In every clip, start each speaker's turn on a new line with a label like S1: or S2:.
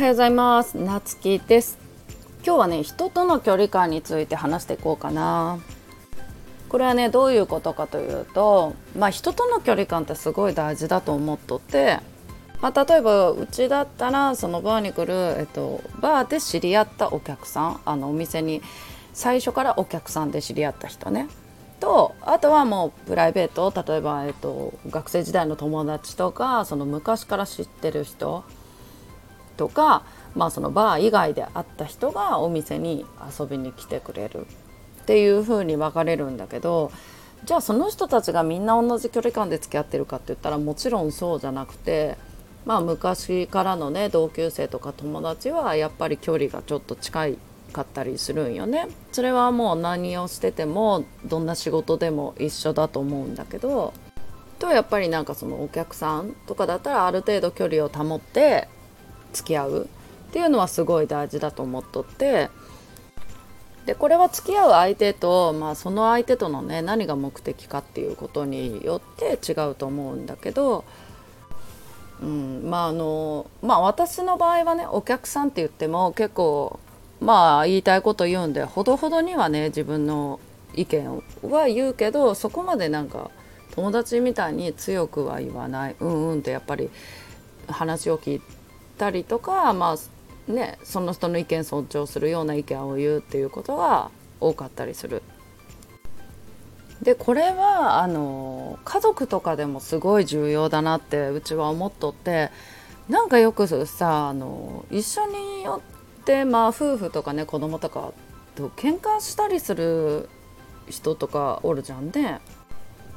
S1: はようございます。なつきです。今日はね人との距離感について話していこうかな。これはねどういうことかというとまあ人との距離感ってすごい大事だと思っとってまあ、例えばうちだったらそのバーに来る、えっと、バーで知り合ったお客さんあのお店に最初からお客さんで知り合った人ね。とあとはもうプライベート例えば、えっと、学生時代の友達とかその昔から知ってる人とか、まあ、そのバー以外で会った人がお店に遊びに来てくれるっていう風に分かれるんだけどじゃあその人たちがみんな同じ距離感で付き合ってるかって言ったらもちろんそうじゃなくて。まあ、昔からのね同級生とか友達はやっぱり距離がちょっと近いかったりするんよねそれはもう何をしててもどんな仕事でも一緒だと思うんだけどとやっぱりなんかそのお客さんとかだったらある程度距離を保って付き合うっていうのはすごい大事だと思っとって。でこれは付き合う相手と、まあ、その相手とのね何が目的かっていうことによって違うと思うんだけど、うんまああのまあ、私の場合はねお客さんって言っても結構まあ言いたいこと言うんでほどほどにはね自分の意見は言うけどそこまでなんか友達みたいに強くは言わない。うんうんってやっぱり話を聞いてたりとかまあねその人の意見尊重するような意見を言うっていうことが多かったりする。でこれはあの家族とかでもすごい重要だなってうちは思っとってなんかよくさあの一緒によってまあ夫婦とかね子供とかと喧嘩したりする人とかおるじゃんね。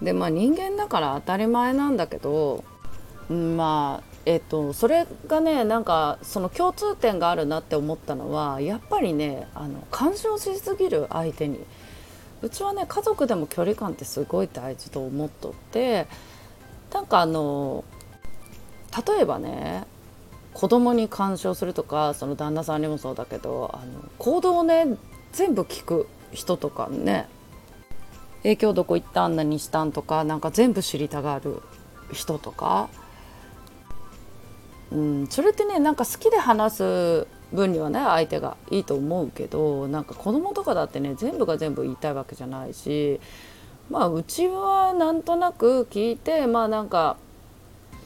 S1: でまあ人間だから当たり前なんだけどまあえっと、それがねなんかその共通点があるなって思ったのはやっぱりねあの干渉しすぎる相手に。うちはね家族でも距離感ってすごい大事と思っとってなんかあの例えばね子供に干渉するとかその旦那さんにもそうだけどあの行動をね全部聞く人とかね影響どこ行った？ん何したん？とかなんか全部知りたがる人とかうん、それってねなんか好きで話す分にはね相手がいいと思うけどなんか子供とかだってね全部が全部言いたいわけじゃないしまあうちはなんとなく聞いてまあなんか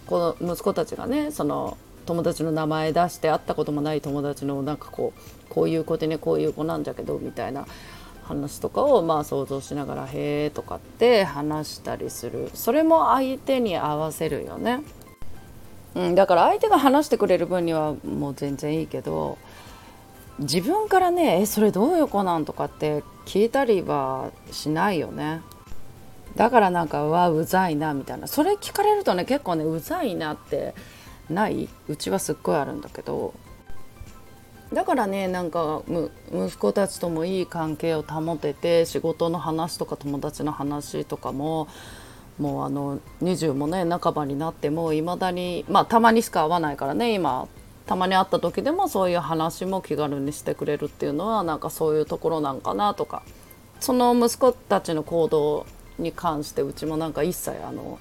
S1: この息子たちがねその友達の名前出して会ったこともない友達のなんかこうこういう子でねこういう子なんだけどみたいな話とかをまあ想像しながら「へえ」とかって話したりするそれも相手に合わせるよね。うん、だから相手が話してくれる分にはもう全然いいけど自分からね「えそれどういう子なん?」とかって聞いたりはしないよね。だからなんか「うわうざいな」みたいな。それ聞かれるとね結構ねうざいなってない？うちはすっごいあるんだけど。だからねなんか息子たちともいい関係を保てて仕事の話とか友達の話とかももうあの20もね半ばになってもいまだにまあたまにしか会わないからね今たまに会った時でもそういう話も気軽にしてくれるっていうのはなんかそういうところなんかなとかその息子たちの行動に関してうちもなんか一切あの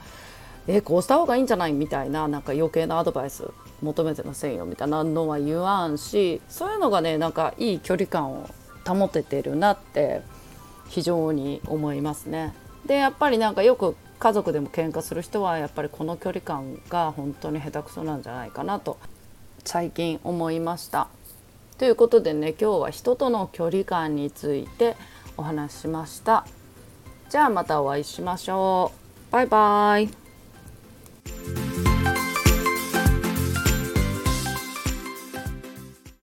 S1: えこうした方がいいんじゃないみたいななんか余計なアドバイス求めてませんよみたいなのは言わんしそういうのがねなんかいい距離感を保ててるなって非常に思いますね。でやっぱりなんかよく家族でも喧嘩する人はやっぱりこの距離感が本当に下手くそなんじゃないかなと最近思いました。ということでね今日は人との距離感についてお話ししました。じゃあまたお会いしましょう。バイバイ。